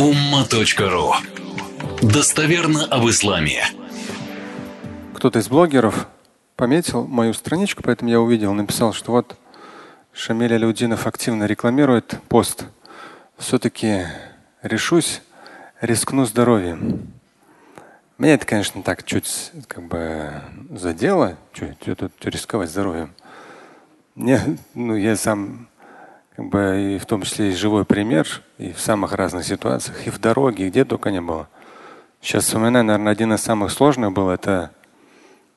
umma.ru Достоверно об исламе. Кто-то из блогеров пометил мою страничку, поэтому я увидел, написал, что вот Шамиль Алиудинов активно рекламирует пост. Все-таки решусь, рискну здоровьем. Меня это, конечно, так чуть как бы задело, что тут рисковать здоровьем. Не, ну, я сам как бы и в том числе и живой пример, и в самых разных ситуациях, и в дороге, и где только не было. Сейчас вспоминаю, наверное, один из самых сложных был, это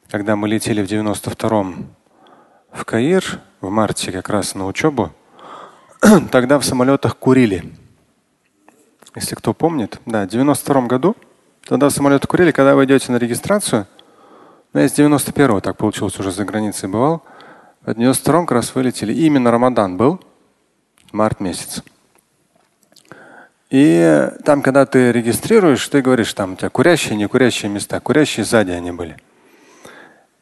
когда мы летели в 92-м в Каир, в марте как раз на учебу, тогда в самолетах курили. Если кто помнит, да, в 92 году, тогда в самолетах курили, когда вы идете на регистрацию, ну, я с 91-го так получилось, уже за границей бывал, в 92-м как раз вылетели. И именно Рамадан был, март месяц. И там, когда ты регистрируешь, ты говоришь, там у тебя курящие, не курящие места. Курящие сзади они были.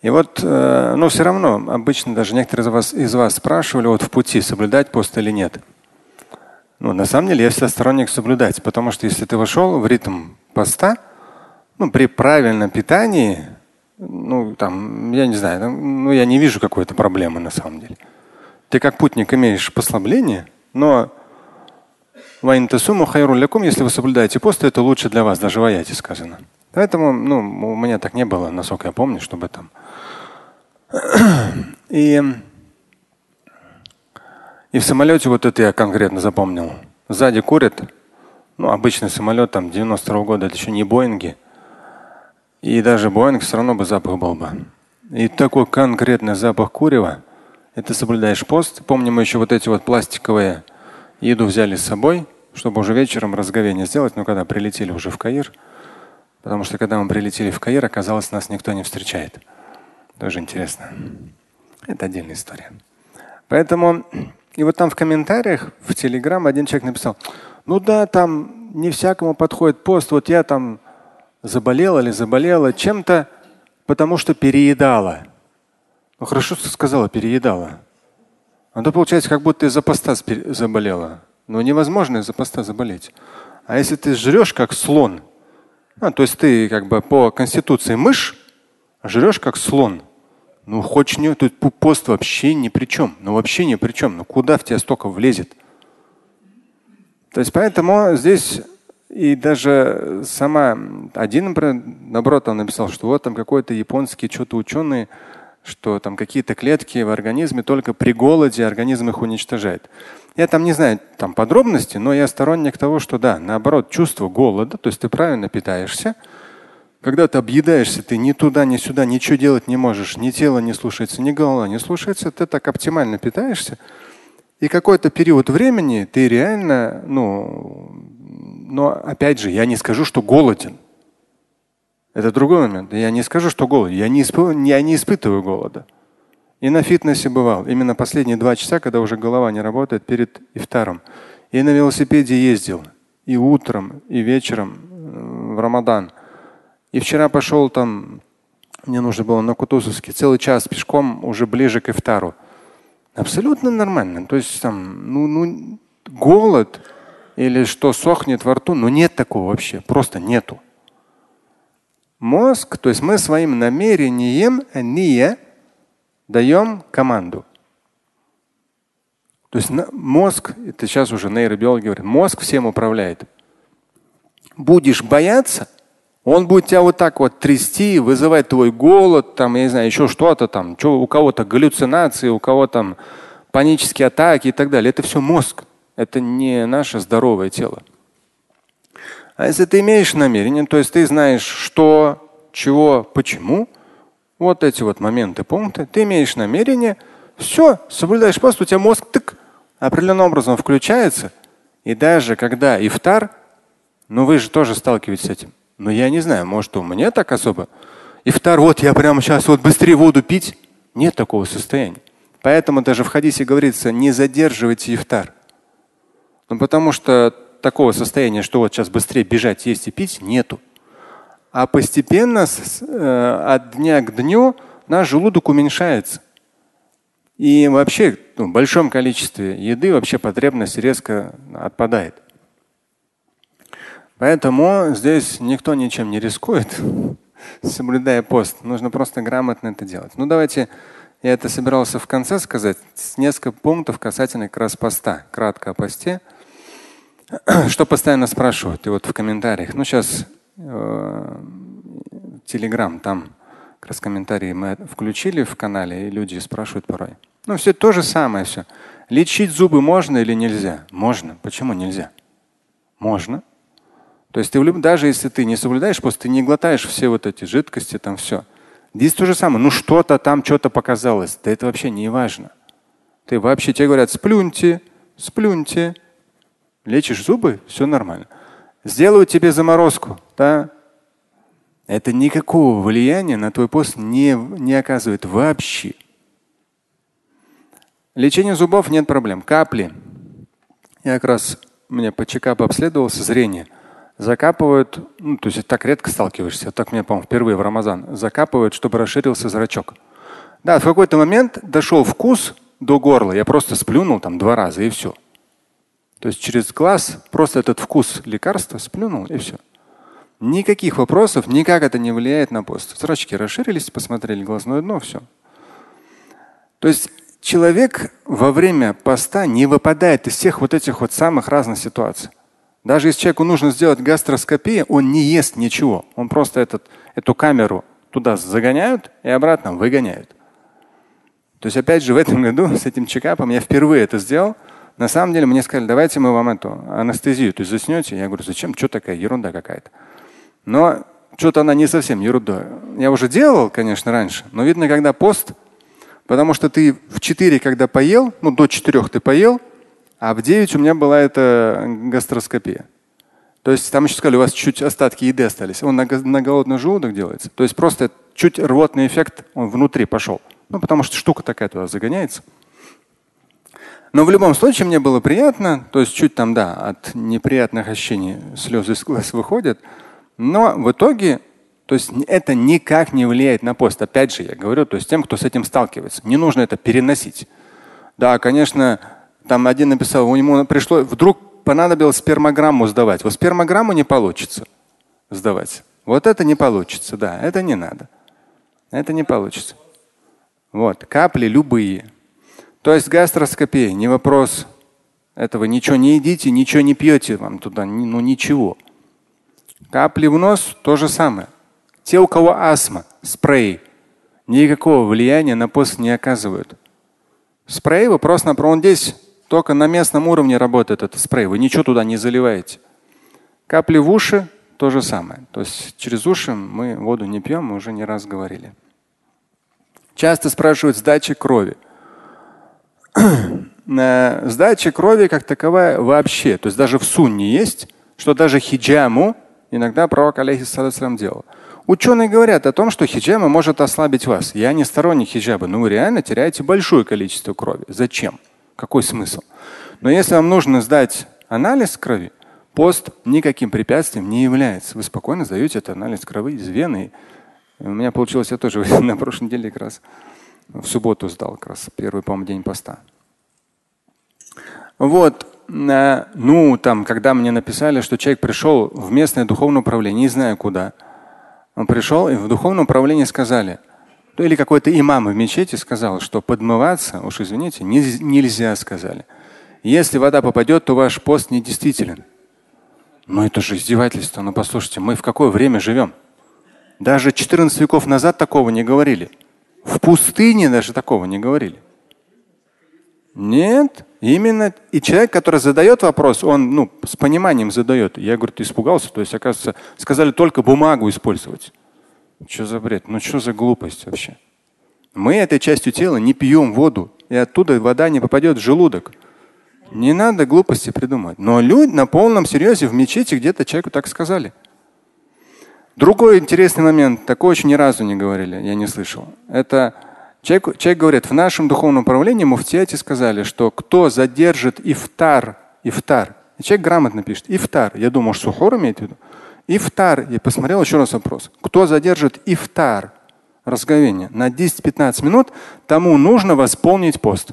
И вот, э, ну все равно, обычно даже некоторые из вас, из вас спрашивали вот в пути, соблюдать пост или нет. Ну, на самом деле я всегда сторонник соблюдать, потому что если ты вошел в ритм поста, ну, при правильном питании, ну, там, я не знаю, ну, я не вижу какой-то проблемы на самом деле. Ты как путник имеешь послабление, но если вы соблюдаете пост, это лучше для вас, даже в аяте сказано. Поэтому ну, у меня так не было, насколько я помню, чтобы там. И, и в самолете вот это я конкретно запомнил. Сзади курят. Ну, обычный самолет там 92 -го года, это еще не Боинги. И даже Боинг все равно бы запах был бы. И такой конкретный запах курева. Это соблюдаешь пост. Помним мы еще вот эти вот пластиковые еду взяли с собой, чтобы уже вечером разговение сделать, но когда прилетели уже в Каир, потому что когда мы прилетели в Каир, оказалось, нас никто не встречает. Тоже интересно. Это отдельная история. Поэтому, и вот там в комментариях, в Телеграм один человек написал, ну да, там не всякому подходит пост, вот я там заболела или заболела чем-то, потому что переедала. Ну хорошо, что сказала, переедала. А то получается, как будто из-за поста заболела. Но невозможно из-за поста заболеть. А если ты жрешь как слон, а, то есть ты как бы по конституции мышь, а жрешь как слон, ну хочешь не, тут пост вообще ни при чем. Ну вообще ни при чем. Ну куда в тебя столько влезет? То есть поэтому здесь и даже сама один, наоборот, он написал, что вот там какой-то японский что-то ученый что там какие-то клетки в организме только при голоде организм их уничтожает. Я там не знаю там подробности, но я сторонник того, что да, наоборот, чувство голода, то есть ты правильно питаешься. Когда ты объедаешься, ты ни туда, ни сюда ничего делать не можешь, ни тело не слушается, ни голова не слушается, ты так оптимально питаешься. И какой-то период времени ты реально, ну, но опять же, я не скажу, что голоден. Это другой момент. Я не скажу, что голод. Я не, исп... я не испытываю голода. И на фитнесе бывал. Именно последние два часа, когда уже голова не работает перед ифтаром. И на велосипеде ездил. И утром, и вечером э, в Рамадан. И вчера пошел там, мне нужно было на Кутузовский, целый час пешком уже ближе к ифтару. Абсолютно нормально. То есть там, ну, ну, голод или что сохнет во рту, ну нет такого вообще. Просто нету мозг, то есть мы своим намерением, не даем команду. То есть мозг, это сейчас уже нейробиологи говорят, мозг всем управляет. Будешь бояться, он будет тебя вот так вот трясти, вызывать твой голод, там, я не знаю, еще что-то там, что, у кого-то галлюцинации, у кого там панические атаки и так далее. Это все мозг. Это не наше здоровое тело. А если ты имеешь намерение, то есть ты знаешь, что, чего, почему, вот эти вот моменты, пункты, ты имеешь намерение, все, соблюдаешь пост, у тебя мозг тык, определенным образом включается. И даже когда ифтар, ну вы же тоже сталкиваетесь с этим. Но я не знаю, может у меня так особо. Ифтар, вот я прямо сейчас вот быстрее воду пить. Нет такого состояния. Поэтому даже в хадисе говорится, не задерживайте ифтар. Ну, потому что такого состояния, что вот сейчас быстрее бежать, есть и пить, нету. А постепенно с, э, от дня к дню наш желудок уменьшается. И вообще ну, в большом количестве еды вообще потребность резко отпадает. Поэтому здесь никто ничем не рискует, соблюдая пост. Нужно просто грамотно это делать. Ну давайте, я это собирался в конце сказать, несколько пунктов касательно как раз поста, кратко о посте. Что постоянно спрашивают, и вот в комментариях. Ну сейчас Телеграм, э, там как раз комментарии мы включили в канале, и люди спрашивают порой. Ну все то же самое все. Лечить зубы можно или нельзя? Можно. Почему нельзя? Можно. То есть ты даже если ты не соблюдаешь пост, ты не глотаешь все вот эти жидкости, там все. Здесь то же самое. Ну что-то там, что-то показалось. Да это вообще не важно. Ты вообще тебе говорят, сплюньте, сплюньте. Лечишь зубы, все нормально. Сделают тебе заморозку, да? Это никакого влияния на твой пост не, не оказывает вообще. Лечение зубов нет проблем. Капли. Я как раз мне по чекапу обследовался зрение – закапывают, ну, то есть так редко сталкиваешься, так мне, по-моему, впервые в Рамазан, закапывают, чтобы расширился зрачок. Да, в какой-то момент дошел вкус до горла, я просто сплюнул там два раза и все. То есть через глаз просто этот вкус лекарства сплюнул и все. Никаких вопросов, никак это не влияет на пост. Зрачки расширились, посмотрели глазное дно, все. То есть человек во время поста не выпадает из всех вот этих вот самых разных ситуаций. Даже если человеку нужно сделать гастроскопию, он не ест ничего. Он просто этот, эту камеру туда загоняют и обратно выгоняют. То есть, опять же, в этом году с этим чекапом я впервые это сделал. На самом деле мне сказали, давайте мы вам эту анестезию, то есть заснете. Я говорю, зачем? Что такая ерунда какая-то? Но что-то она не совсем ерунда. Я уже делал, конечно, раньше, но видно, когда пост, потому что ты в 4, когда поел, ну до 4 ты поел, а в 9 у меня была эта гастроскопия. То есть там еще сказали, у вас чуть остатки еды остались. Он на, на голодный желудок делается. То есть просто чуть рвотный эффект он внутри пошел. Ну, потому что штука такая туда загоняется. Но в любом случае мне было приятно, то есть чуть там, да, от неприятных ощущений слезы из глаз выходят. Но в итоге, то есть это никак не влияет на пост. Опять же, я говорю, то есть тем, кто с этим сталкивается, не нужно это переносить. Да, конечно, там один написал, у него пришло, вдруг понадобилось спермограмму сдавать. Вот спермограмму не получится сдавать. Вот это не получится, да, это не надо. Это не получится. Вот, капли любые. То есть гастроскопия, не вопрос. Этого ничего не едите, ничего не пьете вам туда, ну ничего. Капли в нос то же самое. Те, у кого астма, спрей, никакого влияния на пост не оказывают. Спрей вы просто на он здесь только на местном уровне работает этот спрей. Вы ничего туда не заливаете. Капли в уши то же самое. То есть через уши мы воду не пьем, мы уже не раз говорили. Часто спрашивают сдачи крови. Сдача крови как таковая вообще, то есть даже в сунне есть, что даже хиджаму иногда пророк алейхиссалам делал. Ученые говорят о том, что хиджама может ослабить вас. Я не сторонник хиджаба, но вы реально теряете большое количество крови. Зачем? Какой смысл? Но если вам нужно сдать анализ крови, пост никаким препятствием не является. Вы спокойно сдаете этот анализ крови из вены. У меня получилось, я тоже на прошлой неделе как раз в субботу сдал, как раз первый, по-моему, день поста. Вот, э, ну, там, когда мне написали, что человек пришел в местное духовное управление, не знаю куда, он пришел и в духовном управлении сказали – ну, или какой-то имам в мечети сказал, что подмываться, уж извините, не, нельзя, сказали. Если вода попадет, то ваш пост недействителен. Но это же издевательство. Ну послушайте, мы в какое время живем? Даже 14 веков назад такого не говорили. В пустыне даже такого не говорили. Нет, именно и человек, который задает вопрос, он ну, с пониманием задает. Я, говорю, ты испугался, то есть, оказывается, сказали только бумагу использовать. Что за бред? Ну что за глупость вообще? Мы этой частью тела не пьем воду, и оттуда вода не попадет в желудок. Не надо глупости придумать. Но люди на полном серьезе в мечети где-то человеку так сказали. Другой интересный момент, такой очень ни разу не говорили, я не слышал. Это человек, человек говорит, в нашем духовном управлении муфтияти сказали, что кто задержит ифтар, ифтар, и человек грамотно пишет, ифтар, я думаю, сухор имеет в виду, Ифтар, я посмотрел еще раз вопрос. Кто задержит ифтар, разговение, на 10-15 минут, тому нужно восполнить пост.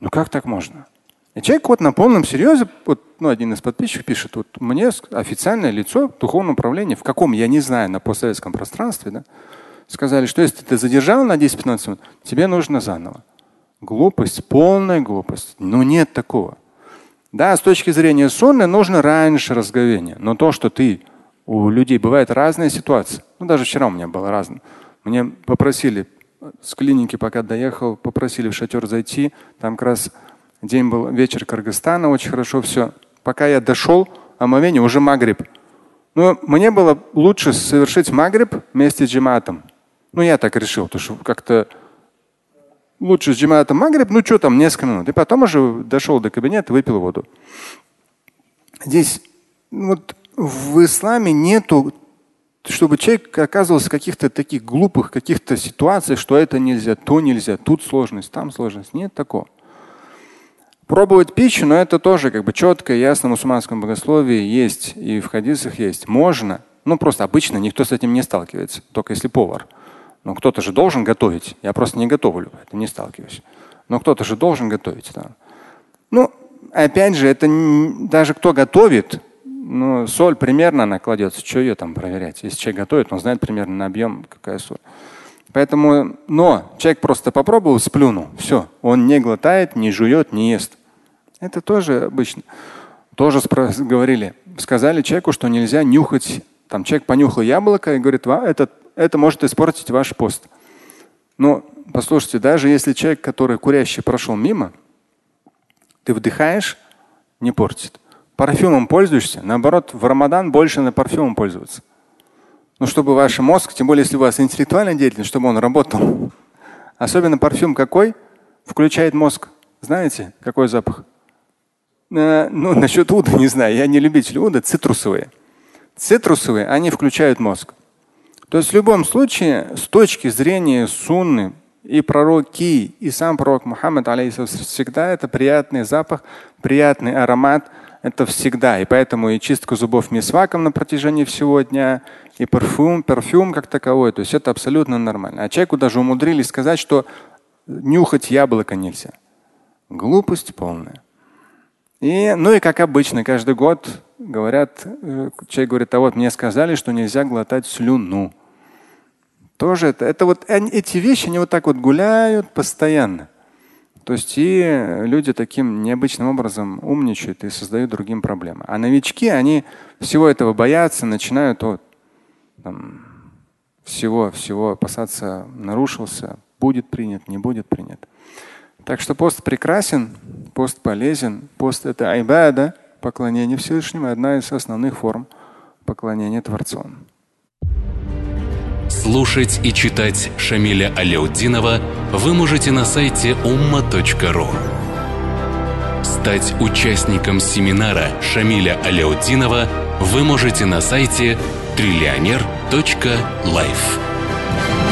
Ну как так можно? И человек вот на полном серьезе, вот, ну, один из подписчиков пишет, вот мне официальное лицо духовного управления, в каком, я не знаю, на постсоветском пространстве, да, сказали, что если ты задержал на 10-15 минут, тебе нужно заново. Глупость, полная глупость. Ну нет такого. Да, с точки зрения сунны нужно раньше разговения. Но то, что ты у людей бывает разные ситуации. Ну, даже вчера у меня было разное. Мне попросили с клиники, пока доехал, попросили в шатер зайти. Там как раз день был вечер Кыргызстана, очень хорошо все. Пока я дошел, омовение уже Магриб. Но мне было лучше совершить Магриб вместе с джиматом. Ну, я так решил, потому что как-то лучше с джиматом Магриб, ну что там, несколько минут. И потом уже дошел до кабинета, выпил воду. Здесь вот в исламе нету, чтобы человек оказывался в каких-то таких глупых каких-то ситуациях, что это нельзя, то нельзя, тут сложность, там сложность. Нет такого. Пробовать пищу, но это тоже как бы четко, ясно в мусульманском богословии есть и в хадисах есть. Можно, ну просто обычно никто с этим не сталкивается, только если повар. Но кто-то же должен готовить. Я просто не готовлю, это не сталкиваюсь. Но кто-то же должен готовить. Да. Ну, опять же, это не, даже кто готовит, ну, соль примерно она кладется. Что ее там проверять? Если человек готовит, он знает примерно на объем, какая соль. Поэтому, но человек просто попробовал, сплюнул, все, он не глотает, не жует, не ест. Это тоже обычно. Тоже говорили, сказали человеку, что нельзя нюхать. Там человек понюхал яблоко и говорит, этот это может испортить ваш пост. Но послушайте, даже если человек, который курящий, прошел мимо, ты вдыхаешь, не портит. Парфюмом пользуешься, наоборот, в Рамадан больше на парфюмом пользоваться. Ну, чтобы ваш мозг, тем более, если у вас интеллектуальная деятельность, чтобы он работал. Особенно парфюм какой? Включает мозг. Знаете, какой запах? Э, ну, насчет уда не знаю. Я не любитель уда. Цитрусовые. Цитрусовые, они включают мозг. То есть в любом случае, с точки зрения сунны, и пророки, и сам пророк Мухаммад, всегда это приятный запах, приятный аромат. Это всегда. И поэтому и чистка зубов мисваком на протяжении всего дня, и парфюм, парфюм как таковой. То есть это абсолютно нормально. А человеку даже умудрились сказать, что нюхать яблоко нельзя. Глупость полная. И, ну и как обычно, каждый год говорят, э, человек говорит, а вот мне сказали, что нельзя глотать слюну. Тоже это, это вот эти вещи, они вот так вот гуляют постоянно. То есть и люди таким необычным образом умничают и создают другим проблемы. А новички, они всего этого боятся, начинают вот, там, всего, всего опасаться, нарушился, будет принят, не будет принят. Так что пост прекрасен, пост полезен, пост это айбада, поклонение Всевышнему, одна из основных форм поклонения Творцу. Слушать и читать Шамиля Аляутдинова вы можете на сайте umma.ru. Стать участником семинара Шамиля Аляутдинова вы можете на сайте триллионер.life.